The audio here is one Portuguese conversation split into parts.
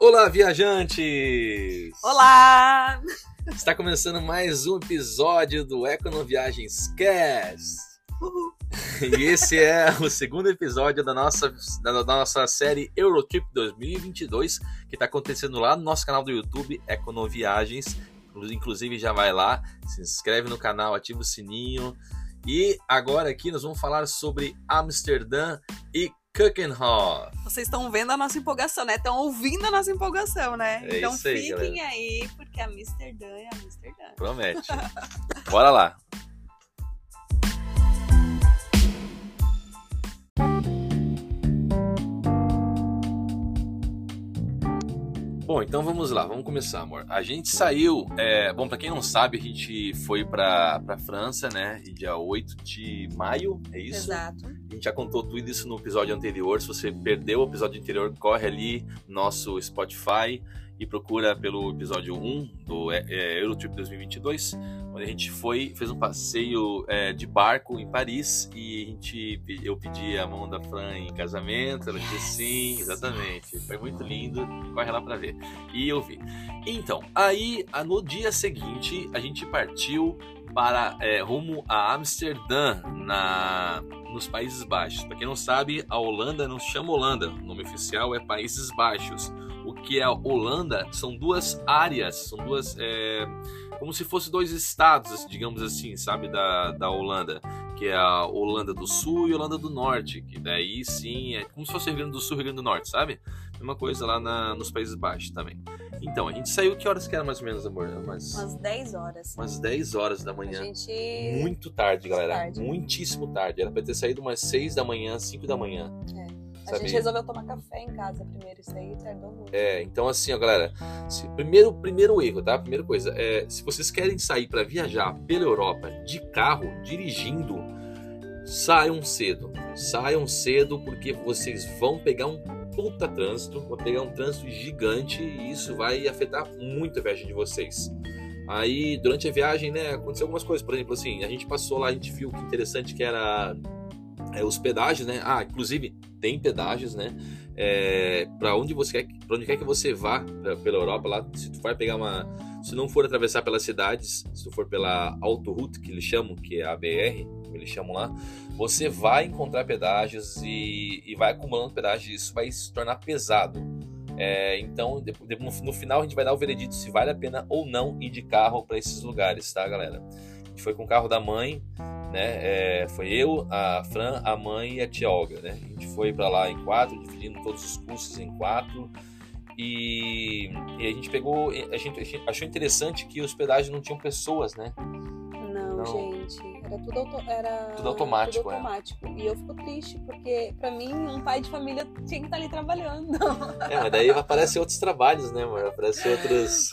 Olá, viajantes! Olá! Está começando mais um episódio do Econoviagens Cast. E esse é o segundo episódio da nossa, da, nossa série Eurotrip 2022, que está acontecendo lá no nosso canal do YouTube, Econoviagens. Inclusive, já vai lá, se inscreve no canal, ativa o sininho. E agora aqui nós vamos falar sobre Amsterdã e Kuckenhof. Vocês estão vendo a nossa empolgação, né? Estão ouvindo a nossa empolgação, né? É então aí, fiquem galera. aí, porque Amsterdã é Amsterdã. Promete. Bora lá. Bom, então vamos lá, vamos começar, amor. A gente saiu, é, bom, pra quem não sabe, a gente foi pra, pra França, né, e dia 8 de maio, é isso? Exato. A gente já contou tudo isso no episódio anterior. Se você perdeu o episódio anterior, corre ali no nosso Spotify e procura pelo episódio 1 do é, é, Eurotrip 2022, onde a gente foi, fez um passeio é, de barco em Paris e a gente, eu pedi a mão da Fran em casamento, ela disse sim, exatamente. Foi muito lindo, corre lá pra ver. E eu vi. Então, aí no dia seguinte a gente partiu para é, rumo a Amsterdã, na, nos Países Baixos. Para quem não sabe, a Holanda não se chama Holanda, o nome oficial é Países Baixos. Que é a Holanda são duas áreas, são duas. é, como se fossem dois estados, digamos assim, sabe, da, da Holanda. Que é a Holanda do Sul e a Holanda do Norte. Que daí sim é como se fosse o Rio Grande do Sul e Rio Grande do Norte, sabe? Mesma coisa lá na- nos Países Baixos também. Então, a gente saiu, que horas que era mais ou menos, amor? Umas, Umas 10 horas. umas 10 horas da A manhã. gente. Muito tarde, galera. tarde. Muitíssimo tarde. Era pra ter saído umas 6 da manhã, 5 da manhã. A sabe? gente resolveu tomar café em casa primeiro, isso aí tardou muito. É, então assim, ó, galera. se- primeiro, primeiro erro, tá? Primeira coisa, é, se vocês querem sair pra viajar pela Europa de carro, dirigindo, saiam cedo. Saiam cedo porque vocês vão pegar um puta trânsito, vão pegar um trânsito gigante e isso vai afetar muito a viagem de vocês. Aí, durante a viagem, né, aconteceu algumas coisas. Por exemplo, assim, a gente passou lá, a gente viu que interessante que era é, os pedágios, né? Ah, inclusive tem pedágios, né? É, para onde você quer, para onde quer que você vá pra- pela Europa, lá, se tu vai pegar uma, se não for atravessar pelas cidades, se tu for pela autoroute que eles chamam, que é a BR, eles chamam lá, você vai encontrar pedágios e, e vai acumulando pedágios. Isso vai se tornar pesado. É, então, no final a gente vai dar o veredito se vale a pena ou não ir de carro para esses lugares, tá, galera? A gente foi com o carro da mãe, né? É, foi eu, a Fran, a mãe e a tia Olga, né? A gente foi para lá em quatro, dividindo todos os custos em quatro. E, e a gente pegou, a gente, a gente achou interessante que os pedágios não tinham pessoas, né? Não, Não. gente. Era tudo, auto- era Tudo automático, tudo é. automático. E eu fico triste, porque pra mim, um pai de família tinha que estar ali trabalhando. É, mas daí aparecem outros trabalhos, né, amor? Aparecem outros.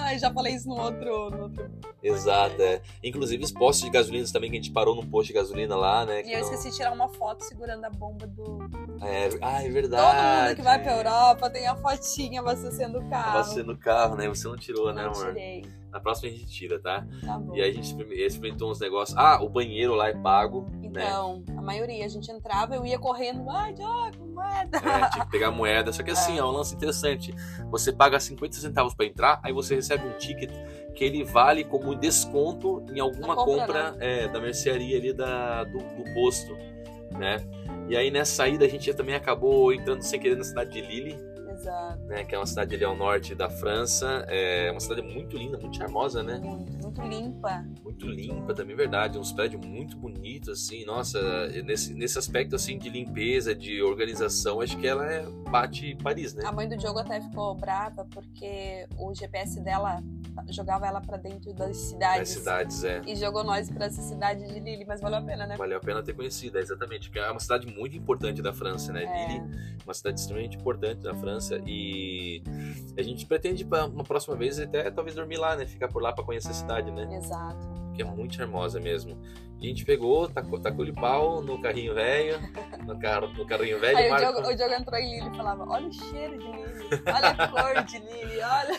Ai, já falei isso no outro. No outro... Exato, é. Inclusive os postos de gasolina também, que a gente parou num posto de gasolina lá, né? E eu não- esqueci de tirar uma foto segurando a bomba do. É, ah, é Todo verdade. mundo que vai pra Europa tem a fotinha abastecendo o carro. Você no carro, né? Você não tirou, né, Não amor? tirei. Na próxima a gente tira, tá? Tá bom. E aí a gente experim- experimentou uns negócios. Ah, o banheiro lá é pago, né? Então, a maioria, a gente entrava, eu ia correndo, ai, Diogo, moeda. É, tinha que pegar moeda. Só que assim, é um lance interessante. Você paga 50 centavos pra entrar, aí você recebe um ticket que ele vale como desconto em alguma Na compra, compra, é, da mercearia ali da, do, do posto, né? E aí nessa saída a gente também acabou entrando sem querer na cidade de Lille, Exato. né? Que é uma cidade ali ao norte da França. É uma cidade muito linda, muito charmosa, né? Muito, muito limpa. muito limpa também, verdade. Uns prédios muito bonitos, assim. Nossa, nesse, nesse aspecto, assim, de limpeza, de organização, acho que ela é, bate Paris, né? A mãe do Diogo até ficou brava porque o GPS dela jogava ela pra dentro das cidades. cidades, é. E jogou nós pra essa cidade de Lille, mas valeu a pena, né? Valeu a pena ter conhecido, é, exatamente. Porque é uma cidade muito importante da França, né? É. Lille, uma cidade extremamente importante da França. E a gente pretende, para uma próxima vez, até talvez dormir lá, né? Ficar por lá para conhecer a cidade, né? Exato. Que é muito charmosa mesmo. E a gente pegou, tacou, tacou-lhe pau no carrinho velho, no, carro, no carrinho velho. Aí o Marco- Diogo, o Diogo entrou em Lille e falava: Olha o cheiro de Lille, olha a cor de Lille, olha.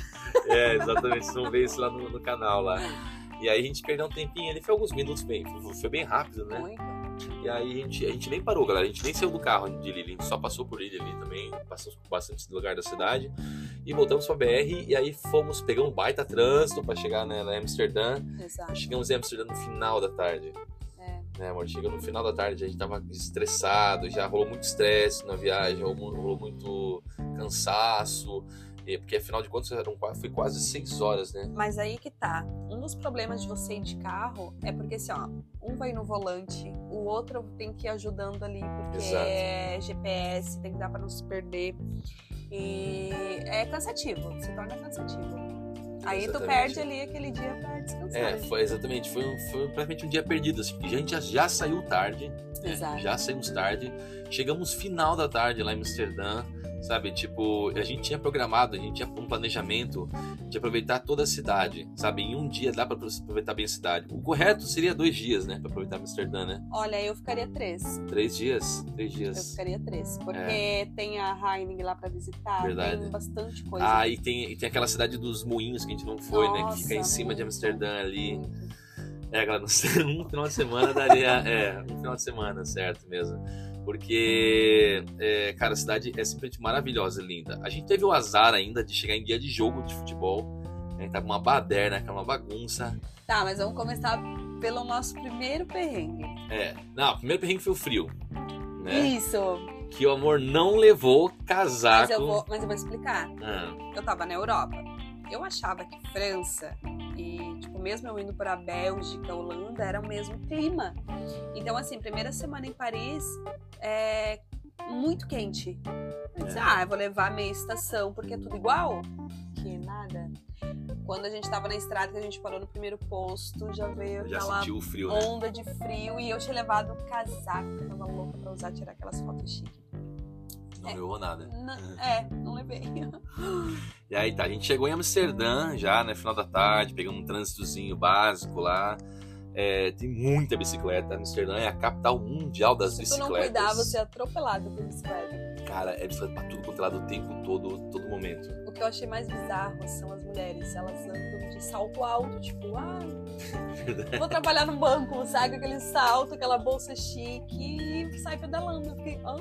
É, exatamente, vocês vão ver isso lá no, no canal lá. E aí a gente perdeu um tempinho, ele foi alguns minutos bem, foi bem rápido, né? Muito. E aí a gente, a gente nem parou, galera. A gente nem saiu do carro de Lille, a gente só passou por Lille ali também, passou por bastante lugar da cidade. e voltamos pra BR e aí fomos, pegamos um baita trânsito pra chegar né, na Amsterdã. Exato. Chegamos em Amsterdã no final da tarde. É. Né, amor? Chegou no final da tarde, a gente tava estressado, já rolou muito estresse na viagem, rolou, muito cansaço, porque afinal de contas eram, foi quase seis horas, né? Mas aí que tá. Um dos problemas de você ir de carro é porque assim, ó, um vai no volante, o outro tem que ir ajudando ali, porque Exato. é GPS, tem que dar pra não se perder. E é cansativo, se torna cansativo. Aí tu Exatamente. perde ali aquele dia pra descansar. É, foi exatamente, foi, foi praticamente um dia perdido, assim, porque a gente já, já saiu tarde, né? Exato. já saímos tarde, chegamos final da tarde lá em Amsterdã, sabe, tipo, a gente tinha programado, a gente tinha um planejamento de aproveitar toda a cidade, sabe, em um dia dá pra aproveitar bem a cidade. O correto seria dois dias, né, pra aproveitar Amsterdã, né? Olha, eu ficaria três. Três dias, três Eu dias. ficaria três. Porque tem a Heining lá pra visitar, Verdade. tem bastante coisa. Ah, e tem, e tem aquela cidade dos moinhos que a gente não foi, né, que fica em Nossa, cima de muito, Amsterdã ali. muito. É, cara, um final de semana daria. É, um final de semana, certo mesmo. Porque, é, cara, a cidade é simplesmente maravilhosa, linda. A gente teve o azar ainda de chegar em dia de jogo de futebol. Né? Tava uma baderna, que é uma bagunça. Tá, mas vamos começar pelo nosso primeiro perrengue. É. Não, o primeiro perrengue foi o frio. Né? Isso. Que o amor não levou casaco. Mas eu, vou, mas eu vou explicar. Ah, Eu tava na Europa. Eu achava que França e, tipo, mesmo eu indo pra Bélgica, Holanda, era o mesmo clima. Então, assim, primeira semana em Paris é muito quente. Eu disse, É. ah, eu vou levar meia estação, porque é tudo igual. Que nada. Quando a gente tava na estrada, que a gente parou no primeiro posto, já veio já aquela sentiu o frio, né? onda de frio e eu tinha levado um casaco, eu tava louca pra usar, tirar aquelas fotos chiques. Não É. levou nada. Não- é, não levei. E aí tá, a gente chegou em Amsterdã já, né? Final da tarde, pegamos um trânsitozinho básico lá. É, tem muita bicicleta. Amsterdã é a capital mundial das Se tu bicicletas. não cuidar, você é atropelado por bicicleta. Cara, é bicicleta pra tudo quanto é lado o tempo todo, todo momento. O que eu achei mais bizarro são as mulheres. Elas andam de salto alto, tipo, ah, vou trabalhar no banco, sabe? Aquele salto, aquela bolsa chique e sai pedalando. Eu fiquei, ah,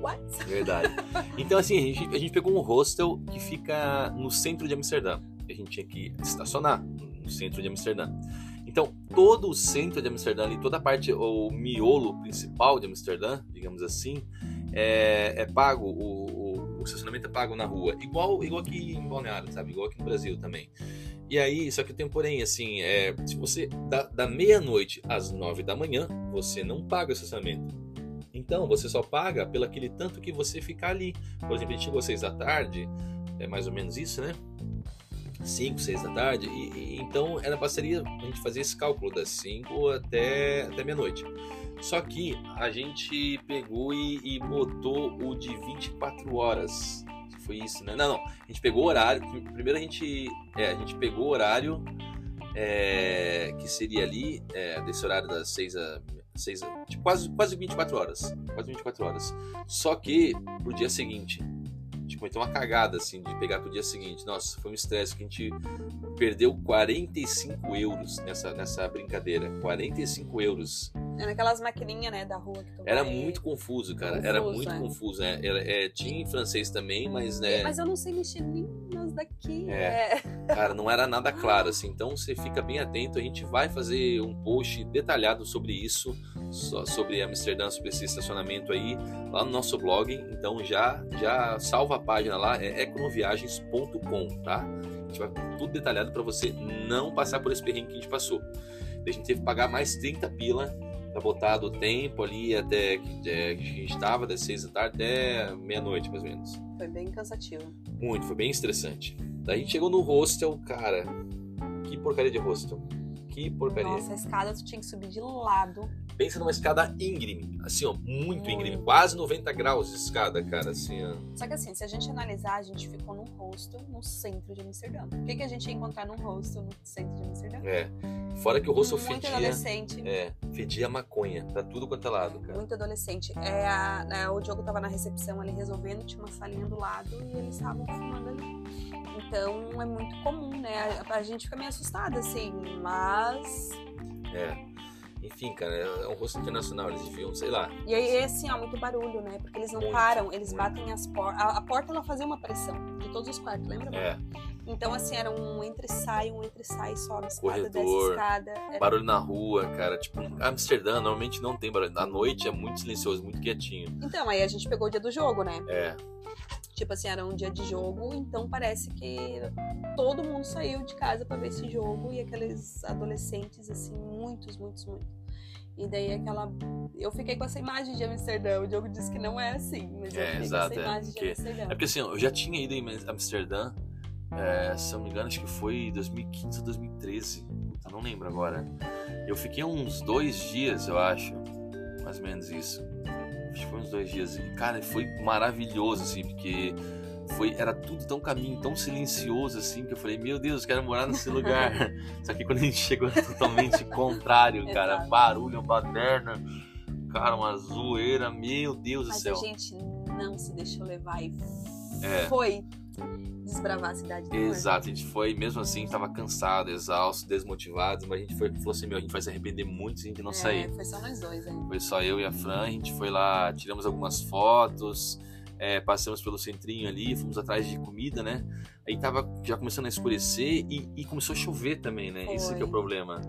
what? Verdade. Então, assim, a gente, a gente pegou um hostel que fica no centro de Amsterdã. A gente tinha que estacionar no centro de Amsterdã. Então, todo o centro de Amsterdã, ali, toda a parte, o miolo principal de Amsterdã, digamos assim, é, é pago, o, o- o estacionamento é pago na rua. Igual, igual aqui em Balneário, sabe? Igual aqui no Brasil também. E aí, só que tem um porém, assim, é, se você, da, da meia-noite às nove da manhã, você não paga o estacionamento. Então, você só paga pelo aquele tanto que você ficar ali. Por exemplo, a gente chegou às seis da tarde, é mais ou menos isso, né? 5, 6 da tarde, e, e então era parceria a gente fazer esse cálculo das 5 até, até meia-noite. Só que a gente pegou e, e botou o de 24 horas. Foi isso, né? Não, não. A gente pegou o horário. Primeiro a gente. É, a gente pegou o horário é, que seria ali, é, desse horário das 6 a. 6 a tipo, quase, quase 24 horas. Quase 24 horas. Só que pro dia seguinte. Gente cometeu uma cagada, assim, de pegar pro dia seguinte. Nossa, foi um estresse que a gente perdeu 45 euros nessa, nessa brincadeira. 45 euros. É naquelas maquininhas, né, da rua que tu Era vai- muito confuso, cara. Confuso, Era muito é. confuso, né? Era, é, tinha em francês também, mas, né, Mas eu não sei mexer nem daqui. É. É. cara, não era nada claro, assim. Então você fica bem atento. A gente vai fazer um post detalhado sobre isso, sobre Amsterdã, sobre esse estacionamento aí, lá no nosso blog. Então já, já salva a página lá, é econoviagens.com, tá? A gente vai tudo detalhado para você não passar por esse perrengue que a gente passou. A gente teve que pagar mais 30 pila pra botar do tempo ali até que, é, que a gente estava, das 6 da tarde até meia-noite, mais ou menos. Foi bem cansativo. Muito, foi bem estressante. Daí a gente chegou no hostel, cara. Que porcaria de hostel. Que porcaria. Nossa, a escada tu tinha que subir de lado. Pensa numa escada íngreme, assim, ó, muito íngreme, quase 90 graus de escada, cara, assim, ó. Só que assim, se a gente analisar, a gente ficou num hostel no centro de Amsterdã. O que, que a gente ia encontrar num hostel no centro de Amsterdã? É. Fora que o hostel Muito fedia, adolescente. é, fedia maconha pra tudo quanto é lado, cara. Muito adolescente. É, a- né, o Diogo tava na recepção ali resolvendo, tinha uma salinha do lado e eles estavam fumando ali. Então é muito comum, né? A, a gente fica meio assustada, assim, mas. É. Enfim, cara, é um rosto internacional, eles deviam, sei lá. E aí, é assim, ó, muito barulho, né? Porque eles não Muito, param, eles muito. batem as portas. A, a porta, ela fazia uma pressão de todos os quartos, lembra? É, Então, assim, era um entre-sai, um entre-sai, sobe escada, Corredor, escada. Era- barulho na rua, cara. Tipo, Amsterdã normalmente não tem barulho. À noite é muito silencioso, muito quietinho. Então, aí a gente pegou o dia do jogo, né? É, Tipo assim, era um dia de jogo, então parece que todo mundo saiu de casa pra ver esse jogo e aqueles adolescentes, assim, muitos, muitos, muitos. E daí aquela. Eu fiquei com essa imagem de Amsterdã. O Diogo disse que não é assim, mas eu É, fiquei exato, com é, essa imagem porque- de Amsterdã. É porque assim, eu já tinha ido em Amsterdã, é, se eu não me engano, acho que foi 2015 ou 2013. Eu não lembro agora. Eu fiquei uns dois dias, eu acho. Mais ou menos isso. Acho que foi uns dois dias. E, cara, foi maravilhoso, assim, porque foi, era tudo tão caminho, tão silencioso, assim, que eu falei, meu Deus, eu quero morar nesse lugar. Só que quando a gente chegou é totalmente contrário, cara. Exato. Barulho, baderna, cara, uma zoeira, meu Deus do Mas céu. a gente não se deixou levar e É. foi desbravar a cidade do amor. Exato, a gente foi, mesmo assim, tava cansado, exausto, desmotivado, mas a gente foi, falou assim, meu, a gente vai se arrepender muito se a gente não É, sair. Foi só nós dois. Foi só eu e a Fran, a gente foi lá, tiramos algumas fotos, é, passamos pelo centrinho ali, fomos atrás de comida, né? Aí tava já começando a escurecer e, e começou a chover também, né? Esse que é o Foi. problema.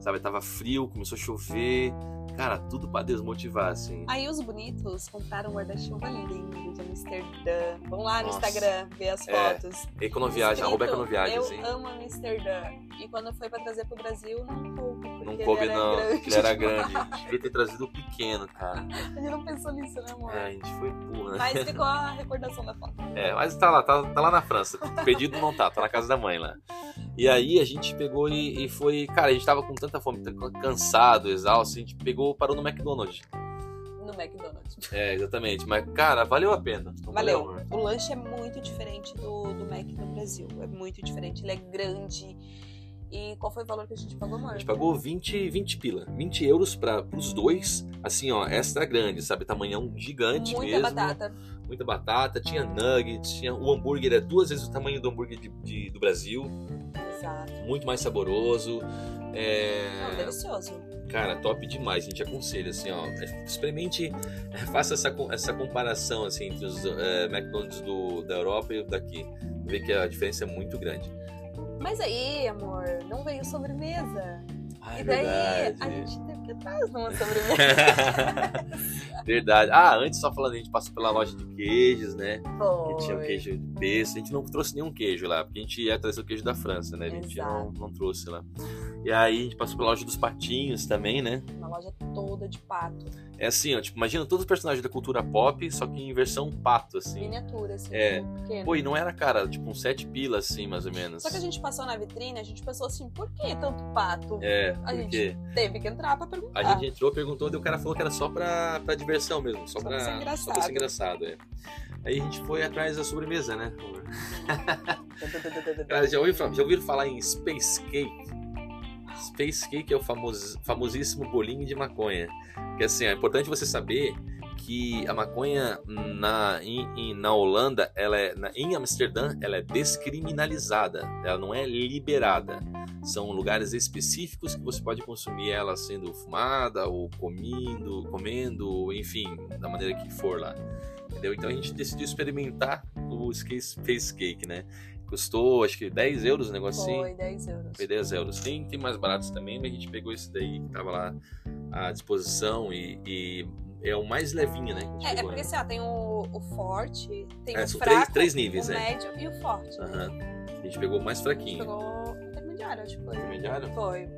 Sabe, tava frio, começou a chover, cara, tudo pra desmotivar, assim. Aí os bonitos compraram um guarda-chuva lindo de Amsterdã. Vão lá no Nossa. Instagram ver as É, fotos. Econoviagem, arroba hein? Eu amo Amsterdã. E quando foi pra trazer pro Brasil, não coube. Não coube não, grande. ele era grande. A gente devia ter trazido o pequeno, cara. A gente não pensou nisso, né, amor? É, a gente foi burro, né? Mas ficou a recordação da foto. É, mas tá lá, tá, tá lá na França. Perdido não tá, tá na casa da mãe lá. E aí a gente pegou e, e foi. Cara, a gente tava com tanta fome, cansado, exausto, a gente pegou, parou no McDonald's. No McDonald's. É, exatamente. Mas, cara, valeu a pena. Não Valeu. amor? O lanche é muito diferente do, do Mac no Brasil. É muito diferente. Ele é grande. E qual foi o valor que a gente pagou, amor? A gente pagou 20, 20 pila. 20 euros para os dois. Assim, ó, extra grande, sabe? Tamanhão gigante Muita mesmo. batata. Muita batata. Tinha nuggets, tinha o hambúrguer, é duas vezes o tamanho do hambúrguer de- de- do Brasil. Exato. Muito mais saboroso. É... Não, delicioso. Cara, top demais, a gente aconselha, assim, ó, experimente, faça essa, essa comparação, assim, entre os eh, McDonald's do, da Europa e o daqui, vê que a diferença é muito grande. Mas aí, amor, não veio sobremesa. Ah, e daí a gente teve que atrás numa sobremesa. Verdade. Ah, antes, só falando, a gente passou pela loja de queijos, né, que Foi. tinha o queijo de pesto, a gente não trouxe nenhum queijo lá, porque a gente ia trazer o queijo da França, né, a gente não, não trouxe lá. E aí a gente passou pela loja dos patinhos também, né, Uma loja toda de pato. é assim, ó, tipo, imagina todos os personagens da cultura pop, só que em versão pato, assim. Miniatura, assim. É. tipo, pequeno. Pô, e não era cara, tipo uns sete pilas, assim, mais ou menos. Só que a gente passou na vitrine, a gente pensou assim, por que tanto pato? É, A porque Teve que entrar pra perguntar. a gente entrou, perguntou, e o cara falou que era só pra, pra diversão mesmo, só, Só pra, pra ser engraçado. só pra ser engraçado, é. Aí a gente foi atrás da sobremesa, né? Cara, já, ouviram, já ouviram falar em Space Cake? Space Cake é o famosíssimo bolinho de maconha. Que assim, é importante você saber que a maconha na, na Holanda, ela é, na- em Amsterdã, ela é descriminalizada, ela não é liberada. São lugares específicos que você pode consumir ela sendo fumada ou comendo, comendo, enfim, da maneira que for lá. Entendeu? Então a gente decidiu experimentar o Space Cake, né? Custou acho que 10 euros o negocinho. Foi 10 euros. Foi 10 euros. Tem, tem mais baratos também, mas a gente pegou esse daí que tava lá à disposição e, e é o mais levinho, né? É, é pegou, porque né? assim, ó, tem o, o forte, tem É, o fraco, três- três níveis, o é. médio e o forte. né? A gente pegou o mais A gente fraquinho. pegou intermediário, acho que foi. Intermediário? Foi.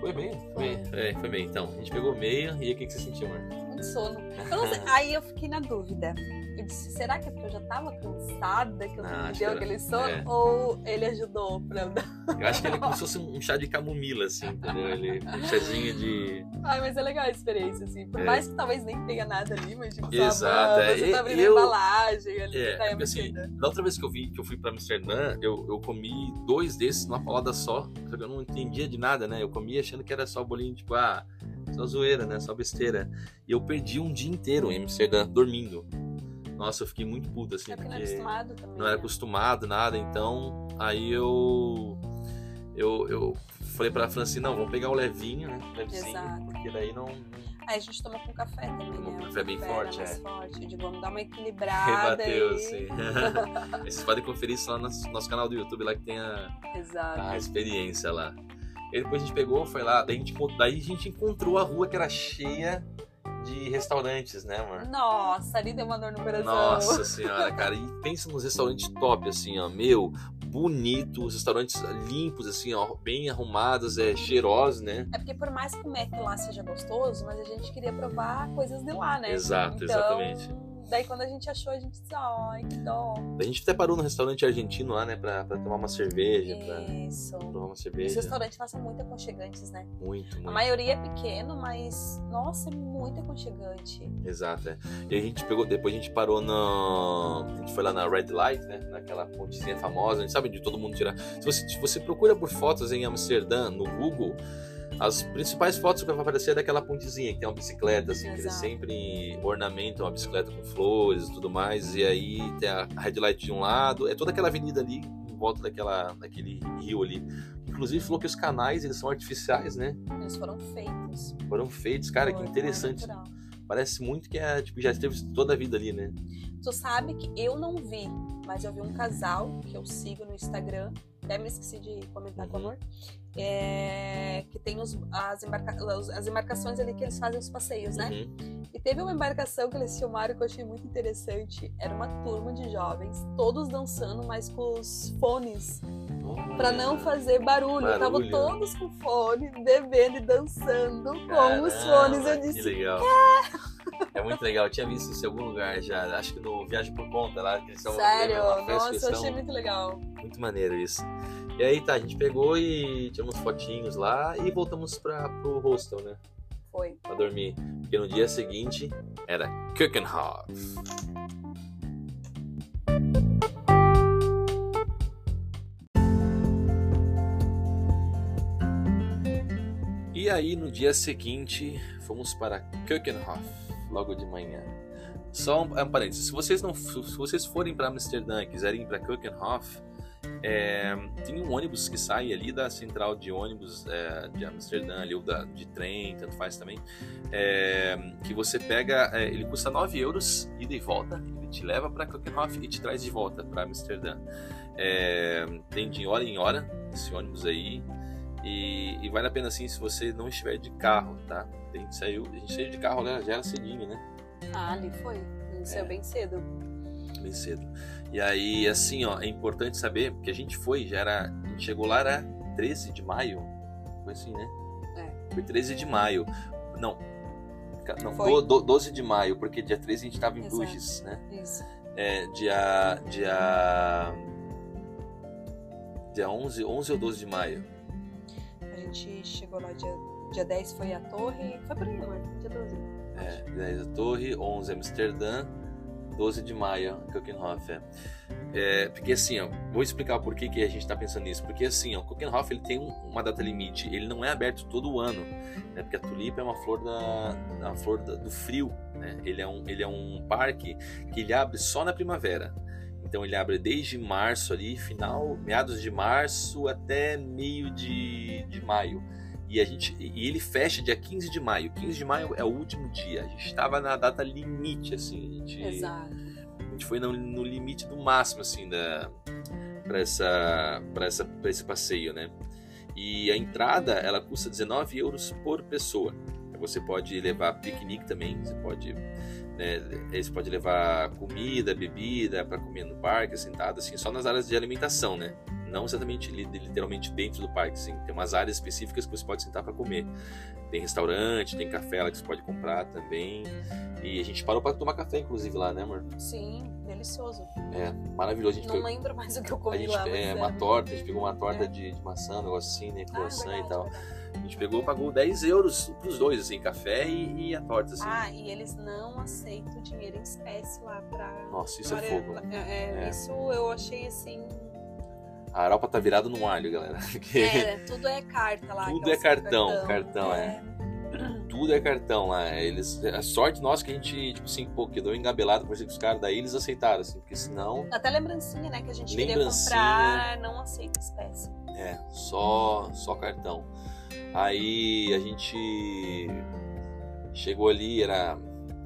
Foi bem, foi bem. É, foi bem. Então, a gente pegou meio e aí o que, que você sentiu, amor? Muito sono. Eu sei, Aí eu fiquei na dúvida. Eu disse, será que é porque eu já tava cansada que eu Não, não acho deu que era- aquele sono? é. Ou ele ajudou pra eu acho que ele é como se fosse um chá de camomila, assim, entendeu? Ele, um chazinho de. Ai, mas é legal a experiência, assim. Por É. mais que talvez nem tenha nada ali, mas tipo, Exato, é. você E- tá abrindo eu- a embalagem ali, É, tá assim, da outra vez que eu vi que eu fui pra Amsterdã, eu, eu comi dois desses numa paulada só, só que eu não entendia de nada, né? Eu comia achando que era só bolinho, tipo, ah, só zoeira, né? Só besteira. E eu perdi um dia inteiro em Amsterdã, dormindo. Nossa, eu fiquei muito puto, assim, É porque não é porque acostumado também. não era né? acostumado, nada, então aí eu eu, eu falei pra Francine, não, vamos pegar o levinho, né? Levezinho, Exato. porque daí não. Aí a gente toma com café também, Toma né? com O café bem era forte, é. forte. Eu digo, vamos dar uma equilibrada. Rebateu, e... sim. Vocês podem conferir isso lá no nosso, canal do YouTube, lá que tem a, a experiência lá. E depois a gente pegou, foi lá, daí a gente, daí a gente encontrou a rua que era cheia de restaurantes, né, amor? Nossa, ali deu uma dor no coração. Nossa senhora, cara. E pensa nos restaurantes top, assim, ó. Meu, bonitos, restaurantes limpos, assim, ó, bem arrumados, é, cheirosos, né? É porque por mais que o Mac lá seja gostoso, mas a gente queria provar coisas de lá, né? Exato, então, exatamente. Daí quando a gente achou, a gente disse, ai, que dó. A gente até parou no restaurante argentino lá, né, pra, pra tomar uma cerveja, pra Isso. tomar uma Os cerveja. restaurantes lá são muito aconchegantes, né? Muito, A muito. maioria é pequeno, mas, nossa, é muito aconchegante. Exato, é. E a gente pegou, depois a gente parou no. A gente foi lá na Red Light, né? Naquela pontezinha famosa, a gente sabe de todo mundo tirar. Se você, se você procura por fotos em Amsterdã no Google, as principais fotos que vai aparecer é daquela pontezinha, que tem uma bicicleta, assim, que eles Exato. sempre ornamentam a bicicleta com flores e tudo mais. E aí tem a Red Light de um lado, é toda aquela avenida ali, em volta daquela, daquele rio ali. Inclusive falou que os canais eles são artificiais, né? Eles foram feitos. Foram feitos, cara, Foi, que interessante. natural. Parece muito que é, tipo, já esteve toda a vida ali, né? Tu sabe que eu não vi, mas eu vi um casal que eu sigo no Instagram, até me esqueci de comentar com Uhum. amor, é, que tem os, as, embarca- as embarcações ali que eles fazem os passeios, né? Uhum. E teve uma embarcação que eles filmaram que eu achei muito interessante. Era uma turma de jovens, todos dançando, mas com os fones, pra não fazer barulho. Estavam Barulho. todos com fone, bebendo e dançando com os fones. Eu Que disse, legal. É muito legal. Eu tinha visto isso em algum lugar já. Acho que no Viagem por Conta lá. Que eles estavam sério? festa, Nossa, eu estavam- achei muito legal. Muito maneiro isso. E aí tá, a gente pegou e tiramos fotinhos lá e voltamos pra, pro hostel, né? Foi. Pra dormir. Porque no dia seguinte era Keukenhof. Aí no dia seguinte fomos para Keukenhof, logo de manhã. Só um, um parênteses, se vocês, não, se vocês forem para Amsterdã e quiserem ir para Keukenhof, é, tem um ônibus que sai ali da central de ônibus é, de Amsterdã, ali, ou da, de trem, tanto faz também, é, que você pega, é, ele custa 9 euros, ida e volta, ele te leva para Keukenhof e te traz de volta para Amsterdã. É, tem de hora em hora esse ônibus aí, e, e vale a pena assim se você não estiver de carro, tá? A gente saiu, a gente saiu de carro né, já era cedinho, né? Ah, ali foi. Ele saiu É. bem cedo. bem cedo. E aí, assim, ó, é importante saber, porque a gente foi, já era. A gente chegou lá, era 13 de maio. Foi assim, né? É. Foi 13 de maio. Não. Não, Foi. do- do- 12 de maio, porque dia 13 a gente tava em Exato. Bruges, né? Isso. É, dia. Dia. Dia 11, 11 ou 12 de maio. Gente chegou lá dia, dia 10 foi a torre. Foi por aí, amor. Dia 12. É, 10 a Torre, 11 Amsterdã, 12 de maio, Keukenhof. É. É, porque assim, ó, vou explicar por que, que a gente está pensando nisso. Porque assim, ó, o ele tem um- uma data limite, ele não é aberto todo ano, né? Porque a tulipa é uma flor da, flor da- do frio, né? Ele é um, ele é um parque que ele abre só na primavera. Então ele abre desde março ali, final, meados de março até meio de, de maio. E, a gente, e ele fecha dia 15 de maio. 15 de maio é o último dia. A gente estava na data limite, assim. A gente, Exato. a gente foi no, no limite do máximo, assim, da, para essa, pra essa, pra esse passeio, né? E a entrada, ela custa 19 euros por pessoa. Você pode levar piquenique também, você pode, né, você pode levar comida, bebida para comer no parque, sentado, assim, só nas áreas de alimentação, né? Não exatamente li- literalmente dentro do parque, assim. Tem umas áreas específicas que você pode sentar para comer. Tem restaurante, tem café lá que você pode comprar também. E a gente parou para tomar café, inclusive, lá, né, amor? Sim, delicioso. É, maravilhoso. A gente Não foi- lembro mais o que eu a comi gente, lá. é, era uma torta, a gente pegou uma torta É. de, de maçã, um negócio assim, né? Ah, Croissant verdade, e tal. A gente pegou, pagou 10 euros pros dois, assim, café e, e a torta, assim. Ah, e eles não aceitam dinheiro em espécie lá pra. Nossa, isso é fogo. É, é, É. Isso eu achei assim. A Europa tá virada no alho, galera. Porque É, tudo é carta lá. Tudo é cartão, cartão, é. tudo é cartão lá. Eles, a sorte nossa que a gente, tipo assim, pô, quedou engabelado por com os caras, daí eles aceitaram, assim, porque senão. Até lembrancinha, né? Que a gente Lembrancinha. queria comprar, não aceita espécie. É, só, só cartão. Aí a gente chegou ali, era,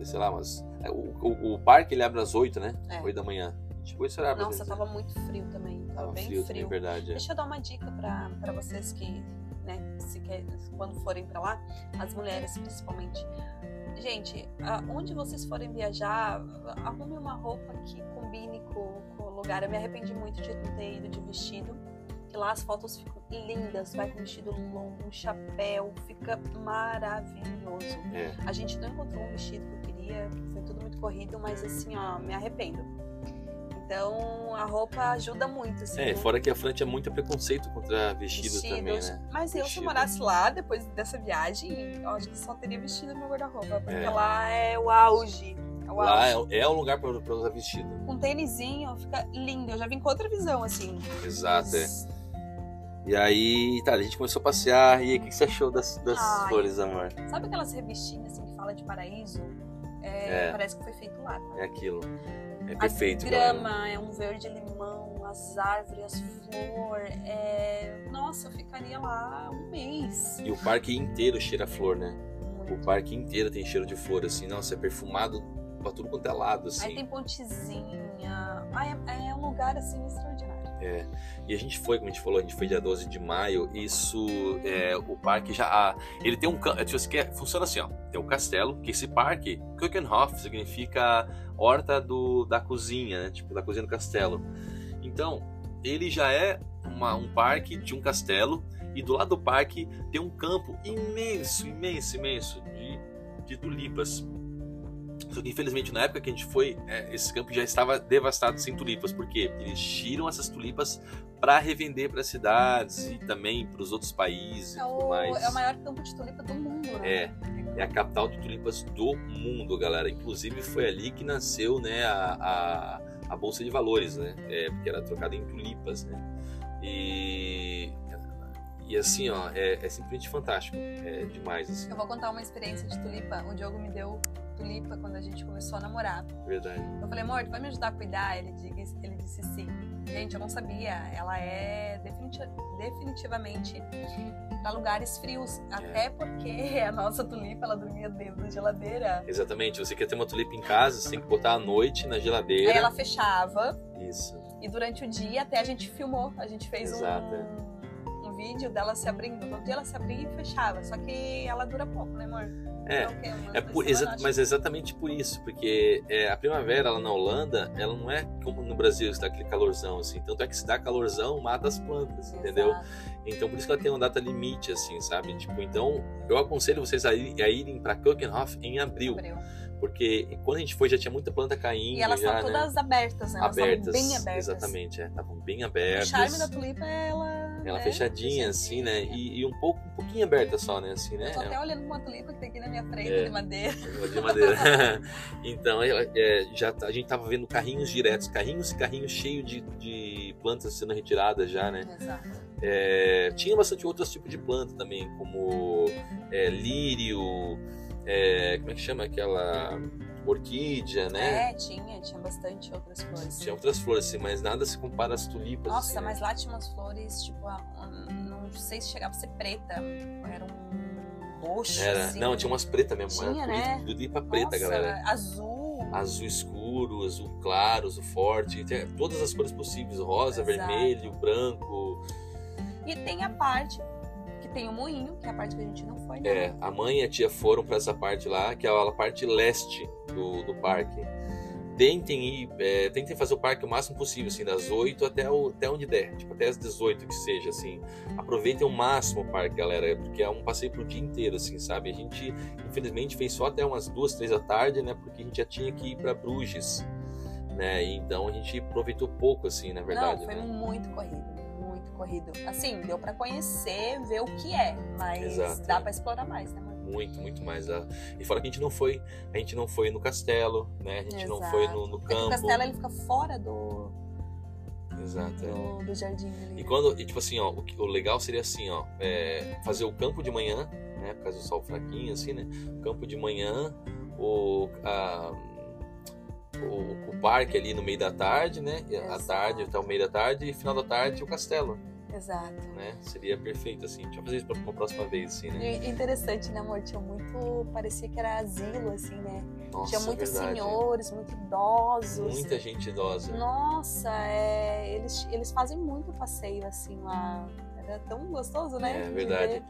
sei lá, mas. é, O, o, o parque ele abre às 8, né? É. 8 da manhã. Chegou esse horário. Nossa, tava muito frio também. Tava, Tava bem frio, frio. também, verdade. é. Deixa eu dar uma dica pra pra vocês que, né, se quer, quando forem pra lá, as mulheres principalmente. Gente, onde vocês forem viajar, arrume uma roupa que combine com, com o lugar. Eu me arrependi muito de não ter ido de vestido, lá as fotos ficam lindas, vai com vestido longo, um chapéu, fica maravilhoso. É. A gente não encontrou um vestido que eu queria, foi tudo muito corrido, mas assim, ó, me arrependo. Então, a roupa ajuda muito, assim. É, né? fora que a França tinha muito preconceito contra vestido também, Vestidos. né? Mas eu, se Vestido. morasse lá, depois dessa viagem, eu acho que só teria vestido no meu guarda-roupa. Porque É. lá é o auge. É o Lá auge. é, é o lugar pra, pra usar vestido. Com tênisinho, fica lindo. Eu já vim com outra visão, assim. Exato, é. E aí, tá, a gente começou a passear. E aí, o que você achou das, das Ai. flores, amor? Sabe aquelas revistinhas, assim, que fala de paraíso? É. É, Parece que foi feito lá. tá? É aquilo. É A perfeito, galera. grama é um verde limão, as árvores, as flores. É... Nossa, eu ficaria lá um mês. E o parque inteiro cheira a flor, né? O Muito. parque inteiro tem cheiro de flor, assim. Nossa, é perfumado pra tudo quanto é lado, Aí assim. tem pontezinha. Ai, é, é um lugar assim extraordinário. É. E a gente foi, como a gente falou, a gente foi dia 12 de maio. Isso, é, o parque já. ah, ele tem um. Se você quer, funciona assim, ó. Tem um castelo, que esse parque, Kuchenhof, significa horta do, da cozinha, né? Tipo, da cozinha do castelo. Então, ele já é uma- um parque de um castelo. E do lado do parque tem um campo imenso, imenso, imenso de, de tulipas. Só que infelizmente na época que a gente foi, é, esse campo já estava devastado sem tulipas, porque eles tiram essas tulipas para revender para cidades e também para os outros países É o, é o maior campo de tulipa do mundo, né? É, é a capital de tulipas do mundo, galera. Inclusive foi ali que nasceu, né, a, a, a bolsa de valores, né? É, porque era trocada em tulipas, né? E e assim, ó, é, é simplesmente fantástico, é demais, assim, Eu vou contar uma experiência de tulipa. O Diogo me deu tulipa quando a gente começou a namorar. verdade. Eu falei, amor, tu vai me ajudar a cuidar? Ele disse, ele disse sim. Gente, eu não sabia. Ela é definiti- definitivamente para lugares frios. É. Até porque a nossa tulipa, ela dormia dentro da geladeira. Exatamente. Você quer ter uma tulipa em casa, você tem que botar à noite na geladeira. Aí ela fechava. Isso. E durante o dia até a gente filmou. A gente fez Exato, é. um, um vídeo dela se abrindo. No dia ela se abria e fechava. Só que ela dura pouco, né, amor? É. Dura o quê? Umas É por, exa- mas é exatamente por isso, porque é, a primavera lá na Holanda, ela não é como no Brasil, dá aquele calorzão, assim. Tanto é que se dá calorzão, mata as plantas, entendeu? Então por isso que ela tem uma data limite, assim, sabe? Tipo, então eu aconselho vocês a, ir- a irem pra Kuchenhof em abril, Abriu. porque quando a gente foi já tinha muita planta caindo, E elas já, né? todas abertas, né? Elas abertas, bem abertas. exatamente, é, estavam bem O abertas. charme da tulipa é ela. Ela é fechadinha, assim, né? E, e um pouco, um pouquinho aberta só, né? Assim, né? Eu tô até olhando uma tulipa que tem aqui na minha frente É. de madeira. de madeira. então, ela- é, já tá- a gente tava vendo carrinhos diretos, carrinhos e carrinhos cheios de, de plantas sendo retiradas já, né? Exato. É, tinha bastante outros tipos de planta também, como é, lírio, é, como é que chama aquela orquídea, né? É, tinha, tinha bastante outras flores. Tinha outras flores, assim, mas nada se compara às tulipas. Nossa, assim, né? mas lá tinha umas flores, tipo, a- um- não sei se chegava a ser preta. Era um roxo. Era, assim. não, tinha umas pretas mesmo, Tinha, era né? tulipa, preta, Nossa, galera. Azul. azul escuro, azul claro, azul forte, tem todas as cores possíveis, rosa, Exato. vermelho, branco. E tem a parte que tem o moinho, que é a parte que a gente não foi, né? É, a mãe e a tia foram para essa parte lá, que é a parte leste do, do parque. Tentem ir, é, tentem fazer o parque o máximo possível, assim, das 8 até, o, até onde der, tipo, até as 18 que seja, assim. Aproveitem o máximo o parque, galera, porque é um passeio pro dia inteiro, assim, sabe? A gente, infelizmente, fez só até umas duas, três da tarde, né? Porque a gente já tinha que ir para Bruges, né? Então a gente aproveitou pouco, assim, na verdade, não, foi né? muito corrido, corrido. Assim, deu pra conhecer, ver o que é, mas Exato, dá é. pra explorar mais, né? Muito, muito mais. ah. E fora que a gente não foi, a gente não foi no castelo, né? A gente não Exato. foi no, no É que o campo. castelo ele fica fora do, Exato. é. do, do jardim ali. E né? quando, e tipo assim, ó, o, o legal seria assim, ó, é, fazer o campo de manhã, né? Por causa do sol fraquinho, assim, né? O campo de manhã, o, a- o, o parque ali no meio da tarde, né? e À Exato. tarde, até o meio da tarde, e final da tarde o castelo. Exato. Né? Seria perfeito, assim. Deixa eu fazer isso pra uma próxima vez, assim, né? E interessante, né, amor? Tinha muito. Parecia que era asilo, assim, né? Nossa, Tinha muitos verdade. senhores, muito idosos. Muita gente idosa. Nossa, é, eles, eles fazem muito passeio, assim, lá. Era tão gostoso, né? É de verdade.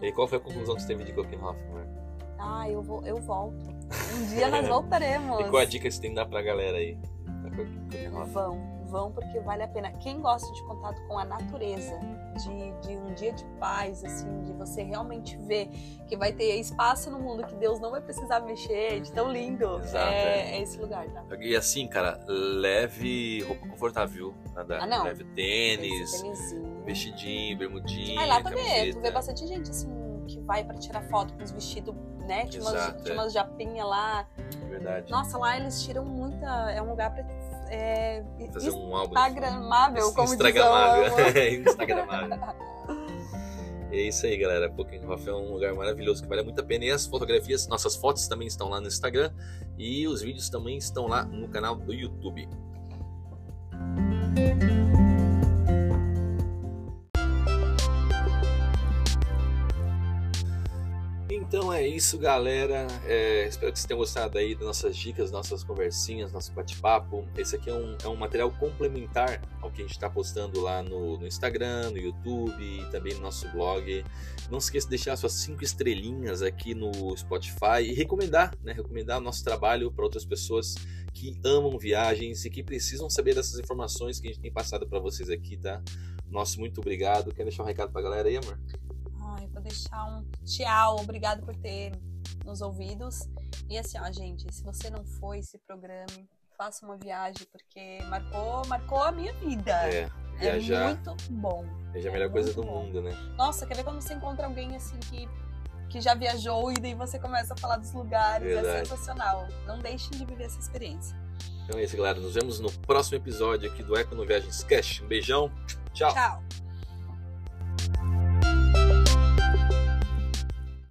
ver. E qual foi a conclusão que você teve de Copenhagen, amor? Ah, eu, vou, eu volto. Um dia nós voltaremos. E qual a dica que você tem que dar pra galera aí? Copenhagen? Vão, vão porque vale a pena. Quem gosta de contato com a natureza, de, de um dia de paz, assim, de você realmente ver que vai ter espaço no mundo que Deus não vai precisar mexer, de tão lindo. Exato, é, é esse lugar, tá? E assim, cara, leve roupa confortável. Nada. Ah, não. Leve tênis, vestidinho, bermudinha. Aí lá tu vê, camiseta. tu vê bastante gente assim que vai pra tirar foto com os vestidos, né? Tinha umas, tinha é. umas japinhas lá. Verdade. Nossa, lá eles tiram muita. É um lugar pra. É, Fazer um álbum. Instagramável, como Instagramável. Instagramável. É isso aí, galera. Pokenhof é um lugar maravilhoso que vale muito a pena. E as fotografias, nossas fotos também estão lá no Instagram. E os vídeos também estão lá no canal do YouTube. Então é isso, galera. É, espero que vocês tenham gostado aí das nossas dicas, nossas conversinhas, nosso bate-papo. Esse aqui é um, é um material complementar ao que a gente está postando lá no, no Instagram, no YouTube e também no nosso blog. Não se esqueça de deixar suas cinco estrelinhas aqui no Spotify e recomendar, né? Recomendar o nosso trabalho para outras pessoas que amam viagens e que precisam saber dessas informações que a gente tem passado para vocês aqui, tá? Nosso muito obrigado. Quer deixar um recado pra galera aí, amor? Deixar um tchau. Obrigado por ter nos ouvidos. E assim, ó, gente, se você não foi, se programe, faça uma viagem, porque marcou, marcou a minha vida. É, viajar muito bom. é a é melhor coisa muito do bom. mundo, né? Nossa, quer ver quando você encontra alguém assim que, que já viajou e daí você começa a falar dos lugares? É Verdade. sensacional. Não deixem de viver essa experiência. Então é isso, galera. Nos vemos no próximo episódio aqui do Eco no Viagens Cash. Um beijão. Tchau. Tchau.